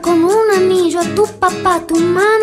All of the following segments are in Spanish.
como un anillo a tu papá, tu mano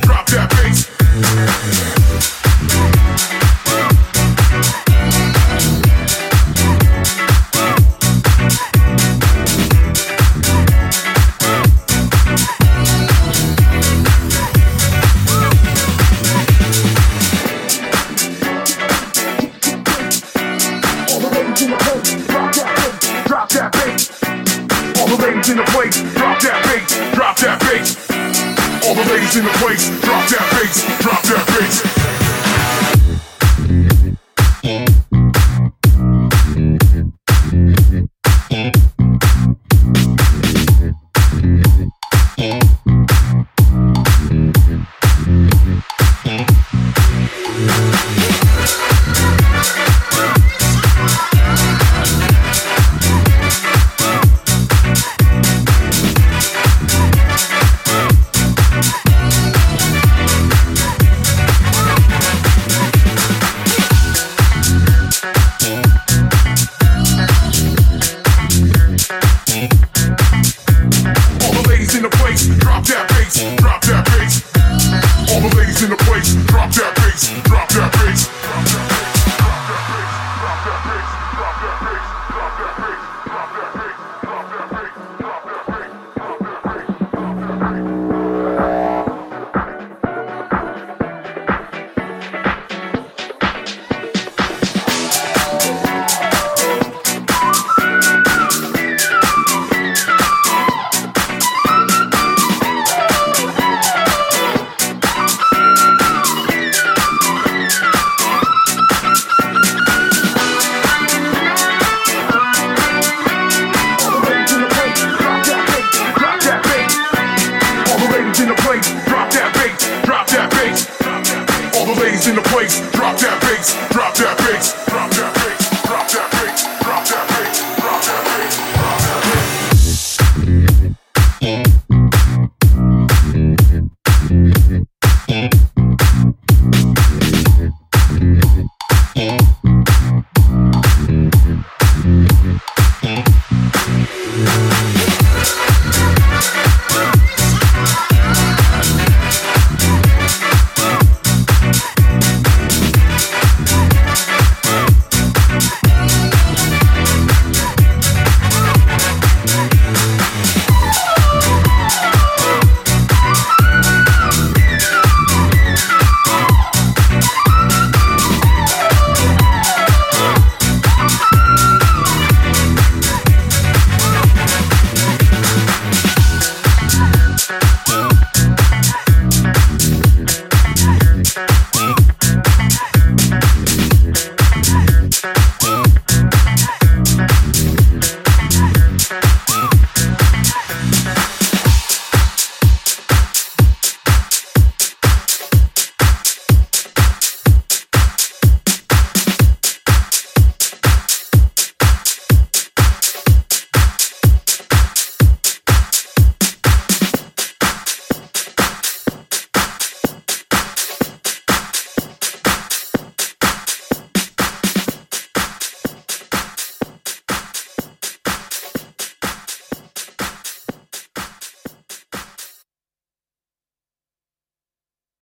drop that bass.